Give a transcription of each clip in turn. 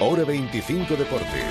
Hora 25 Deportes.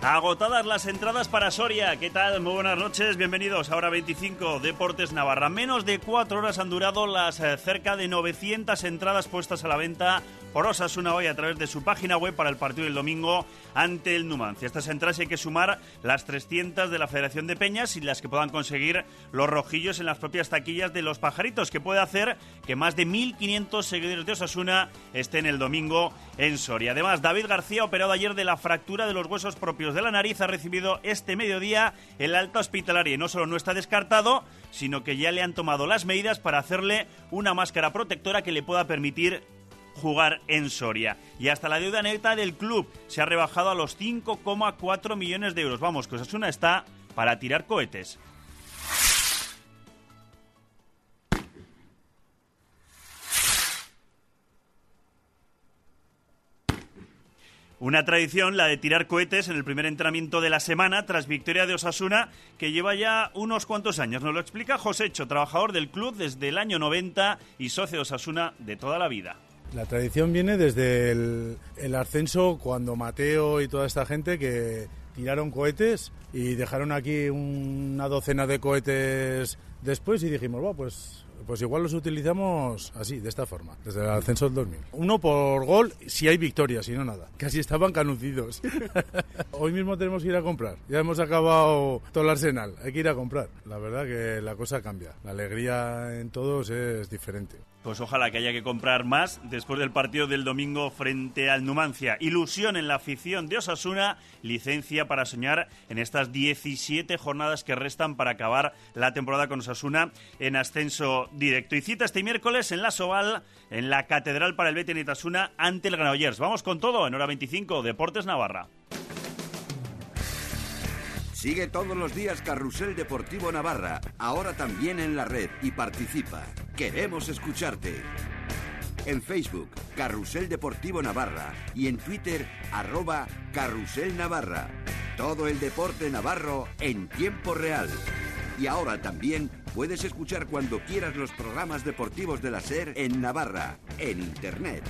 Agotadas las entradas para Soria. ¿Qué tal? Muy buenas noches. Bienvenidos a Hora 25 Deportes Navarra. Menos de cuatro horas han durado las eh, cerca de 900 entradas puestas a la venta por Osasuna hoy a través de su página web para el partido del domingo ante el Numancia. Estas entradas hay que sumar las 300 de la Federación de Peñas y las que puedan conseguir los rojillos en las propias taquillas de los pajaritos, que puede hacer que más de 1.500 seguidores de Osasuna estén el domingo en Soria. Además, David García, operado ayer de la fractura de los huesos propios de la nariz, ha recibido este mediodía el alta hospitalaria y no solo no está descartado, sino que ya le han tomado las medidas para hacerle una máscara protectora que le pueda permitir jugar en Soria. Y hasta la deuda neta del club se ha rebajado a los 5,4 millones de euros. Vamos, que Osasuna está para tirar cohetes. Una tradición, la de tirar cohetes en el primer entrenamiento de la semana tras victoria de Osasuna, que lleva ya unos cuantos años. Nos lo explica Josécho, trabajador del club desde el año 90 y socio de Osasuna de toda la vida. La tradición viene desde el, ascenso cuando Mateo y toda esta gente que tiraron cohetes y dejaron aquí una docena de cohetes después y dijimos, bueno, pues pues igual los utilizamos así, de esta forma, desde el ascenso del 2000. Uno por gol si hay victoria, si no nada. Casi estaban canucidos. Hoy mismo tenemos que ir a comprar. Ya hemos acabado todo el arsenal. Hay que ir a comprar. La verdad que la cosa cambia. La alegría en todos es diferente. Pues ojalá que haya que comprar más después del partido del domingo frente al Numancia. Ilusión en la afición de Osasuna, licencia para soñar en estas 17 jornadas que restan para acabar la temporada con Osasuna en ascenso directo. Y cita este miércoles en la Soval, en la Catedral para el Betis Osasuna ante el Granollers. Vamos con todo en hora 25, Deportes Navarra. Sigue todos los días Carrusel Deportivo Navarra, ahora también en la red y participa. Queremos escucharte. En Facebook, Carrusel Deportivo Navarra y en Twitter, arroba Carrusel Navarra. Todo el deporte navarro en tiempo real. Y ahora también puedes escuchar cuando quieras los programas deportivos de la SER en Navarra, en Internet.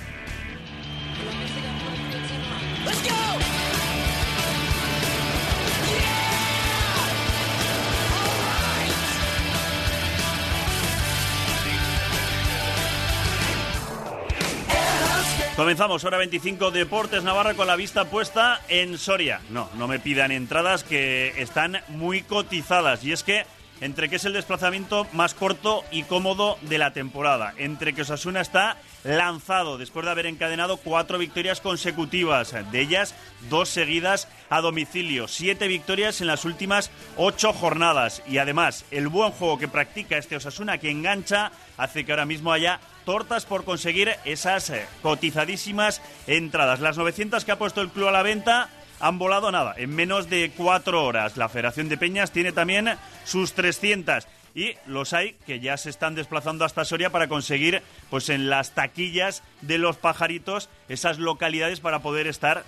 Comenzamos, hora 25, Deportes Navarra con la vista puesta en Soria. No, no me pidan entradas que están muy cotizadas. Y es que entre que es el desplazamiento más corto y cómodo de la temporada, entre que Osasuna está lanzado después de haber encadenado cuatro victorias consecutivas, de ellas dos seguidas a domicilio, siete victorias en las últimas ocho jornadas y además el buen juego que practica este Osasuna que engancha hace que ahora mismo haya tortas por conseguir esas eh, cotizadísimas entradas. Las 900 que ha puesto el club a la venta han volado nada, en menos de cuatro horas. La Federación de Peñas tiene también sus 300 y los hay que ya se están desplazando hasta Soria para conseguir pues en las taquillas de los pajaritos esas localidades para poder estar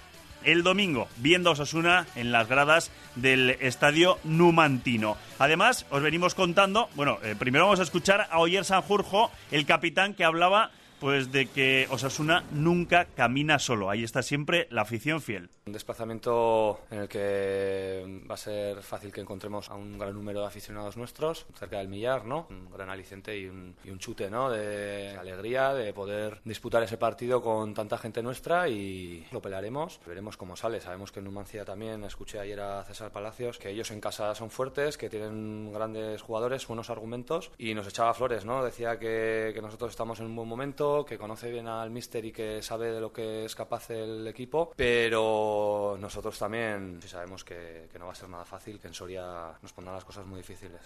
el domingo, viendo a Osasuna en las gradas del estadio Numantino. Además, os venimos contando, bueno, eh, primero vamos a escuchar a Oyer Sanjurjo, el capitán que hablaba pues de que Osasuna nunca camina solo. Ahí está siempre la afición fiel. Un desplazamiento en el que va a ser fácil que encontremos a un gran número de aficionados nuestros, cerca del millar, ¿no? Un gran aliciente y un, y un chute, ¿no? De alegría, de poder disputar ese partido con tanta gente nuestra y lo pelearemos. Veremos cómo sale. Sabemos que en Numancia también, escuché ayer a César Palacios, que ellos en casa son fuertes, que tienen grandes jugadores, buenos argumentos y nos echaba flores, ¿no? Decía que, que nosotros estamos en un buen momento que conoce bien al míster y que sabe de lo que es capaz el equipo, pero nosotros también sabemos que, que no va a ser nada fácil, que en Soria nos pondrán las cosas muy difíciles.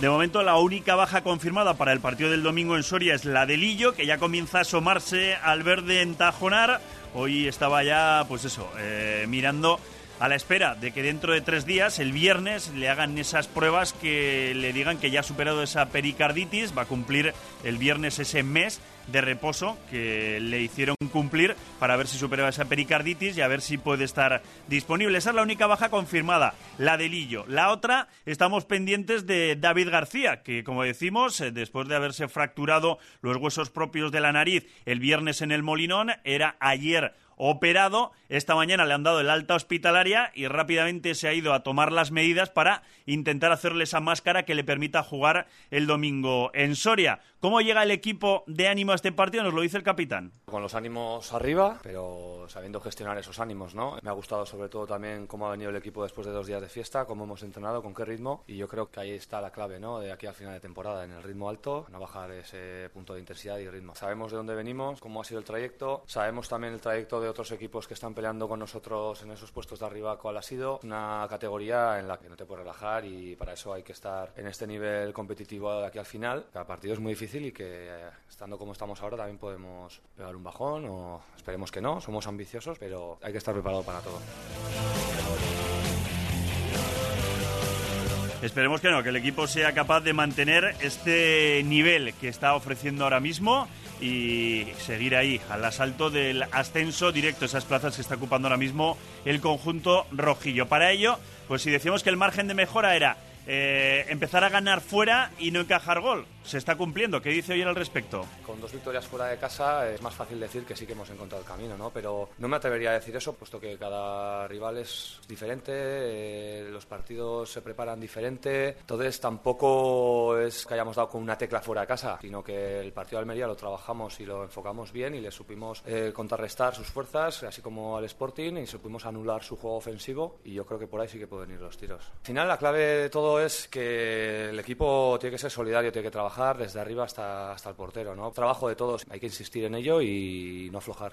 De momento, la única baja confirmada para el partido del domingo en Soria es la de Lillo, que ya comienza a asomarse al verde en Tajonar. Hoy estaba ya, pues eso, eh, mirando a la espera de que dentro de tres días, el viernes, le hagan esas pruebas que le digan que ya ha superado esa pericarditis, va a cumplir el viernes ese mes de reposo que le hicieron cumplir para ver si superaba esa pericarditis y a ver si puede estar disponible. Esa es la única baja confirmada, la de Lillo. La otra, estamos pendientes de David García, que como decimos, eh, después de haberse fracturado los huesos propios de la nariz el viernes en el Molinón, era ayer operado. Esta mañana le han dado el alta hospitalaria y rápidamente se ha ido a tomar las medidas para intentar hacerle esa máscara que le permita jugar el domingo en Soria. ¿Cómo llega el equipo de ánimo a este partido? Nos lo dice el capitán. Con los ánimos arriba, pero sabiendo gestionar esos ánimos, ¿no? Me ha gustado sobre todo también cómo ha venido el equipo después de dos días de fiesta, cómo hemos entrenado, con qué ritmo y yo creo que ahí está la clave, ¿no? De aquí al final de temporada, en el ritmo alto, no bajar ese punto de intensidad y ritmo. Sabemos de dónde venimos, cómo ha sido el trayecto, sabemos también el trayecto de otros equipos que están peleando con nosotros en esos puestos de arriba cuál ha sido. Una categoría en la que no te puedes relajar y para eso hay que estar en este nivel competitivo de aquí al final. Cada partido es muy difícil y que estando como estamos ahora también podemos pegar un bajón o esperemos que no. Somos ambiciosos, pero hay que estar preparado para todo. Esperemos que no, que el equipo sea capaz de mantener este nivel que está ofreciendo ahora mismo y seguir ahí al asalto del ascenso directo, esas plazas que está ocupando ahora mismo el conjunto rojillo. Para ello, pues si decíamos que el margen de mejora era eh, empezar a ganar fuera y no encajar gol. Se está cumpliendo. ¿Qué dice hoy al respecto? Con dos victorias fuera de casa es más fácil decir que sí que hemos encontrado el camino, ¿no? Pero no me atrevería a decir eso, puesto que cada rival es diferente, eh, los partidos se preparan diferente. Entonces tampoco es que hayamos dado con una tecla fuera de casa, sino que el partido de Almería lo trabajamos y lo enfocamos bien y le supimos eh, contrarrestar sus fuerzas, así como al Sporting, y supimos anular su juego ofensivo. Y yo creo que por ahí sí que pueden ir los tiros. Al final, la clave de todo es que el equipo tiene que ser solidario, tiene que trabajar desde arriba hasta, hasta el portero. ¿no? Trabajo de todos, hay que insistir en ello y no aflojar.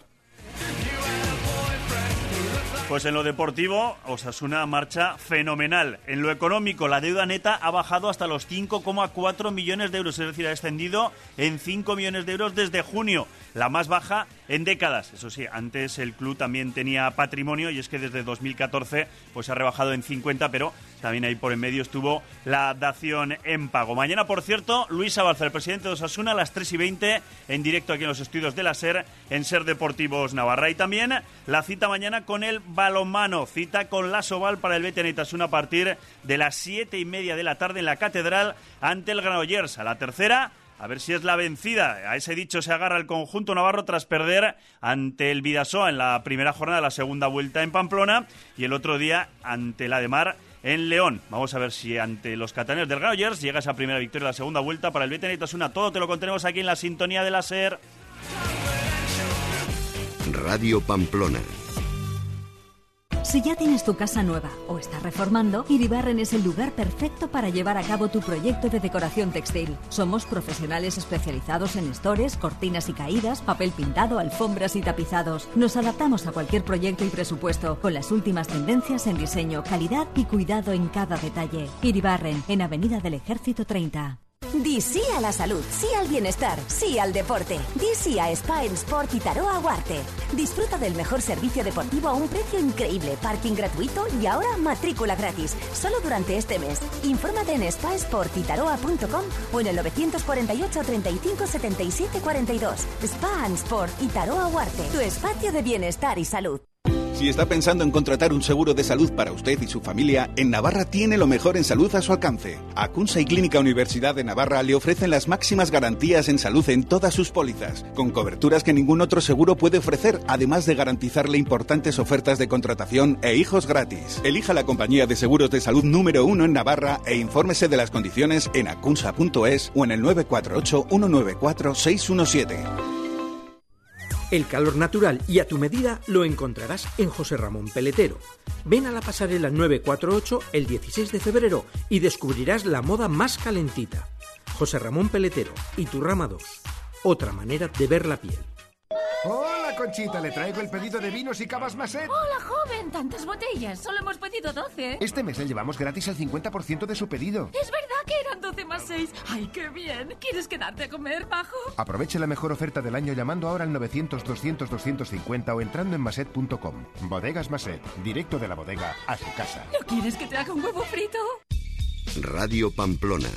Pues en lo deportivo, Osasuna marcha fenomenal. En lo económico, la deuda neta ha bajado hasta los 5,4 millones de euros, es decir, ha descendido en 5 millones de euros desde junio, la más baja en décadas. Eso sí, antes el club también tenía patrimonio y es que desde 2014 pues ha rebajado en 50, pero también ahí por en medio estuvo la dación en pago. Mañana, por cierto, Luis Abalza, el presidente de Osasuna, a las 3 y 20, en directo aquí en los estudios de la SER, en SER Deportivos Navarra. Y también la cita mañana con el balonmano, cita con la Soval para el Betenaitasuna a partir de las 7 y media de la tarde en la Catedral ante el Granollers. A la tercera, a ver si es la vencida. A ese dicho se agarra el conjunto navarro tras perder ante el Vidasoa en la primera jornada de la segunda vuelta en Pamplona y el otro día ante la de Mar en León. Vamos a ver si ante los catalanes del Granollers llega esa primera victoria de la segunda vuelta para el Betenaitasuna. Todo te lo contenemos aquí en la sintonía de la SER. Radio Pamplona. Si ya tienes tu casa nueva o estás reformando, Iribarren es el lugar perfecto para llevar a cabo tu proyecto de decoración textil. Somos profesionales especializados en estores, cortinas y caídas, papel pintado, alfombras y tapizados. Nos adaptamos a cualquier proyecto y presupuesto con las últimas tendencias en diseño, calidad y cuidado en cada detalle. Iribarren, en Avenida del Ejército 30. Di sí a la salud, sí al bienestar, sí al deporte. Di sí a Spa en Sport y Taroa Huarte. Disfruta del mejor servicio deportivo a un precio increíble, parking gratuito y ahora matrícula gratis. Solo durante este mes. Infórmate en spasportitaroa.com o en el 948 35 77 42. Spa and Sport y Taroa Huarte. Tu espacio de bienestar y salud. Si está pensando en contratar un seguro de salud para usted y su familia, en Navarra tiene lo mejor en salud a su alcance. Acunsa y Clínica Universidad de Navarra le ofrecen las máximas garantías en salud en todas sus pólizas, con coberturas que ningún otro seguro puede ofrecer, además de garantizarle importantes ofertas de contratación e hijos gratis. Elija la compañía de seguros de salud número uno en Navarra e infórmese de las condiciones en acunsa.es o en el 948 194 617. El calor natural y a tu medida lo encontrarás en José Ramón Peletero. Ven a la pasarela 948 el 16 de febrero y descubrirás la moda más calentita. José Ramón Peletero y tu rama 2. Otra manera de ver la piel. Conchita, le traigo el pedido de vinos y cavas Maset. Hola, joven, tantas botellas. Solo hemos pedido 12. Este mes le llevamos gratis el 50% de su pedido. Es verdad que eran 12 más 6. ¡Ay, qué bien! ¿Quieres quedarte a comer, bajo? Aproveche la mejor oferta del año llamando ahora al 900-200-250 o entrando en maset.com. Bodegas Maset, directo de la bodega a su casa. ¿No quieres que te haga un huevo frito? Radio Pamplona.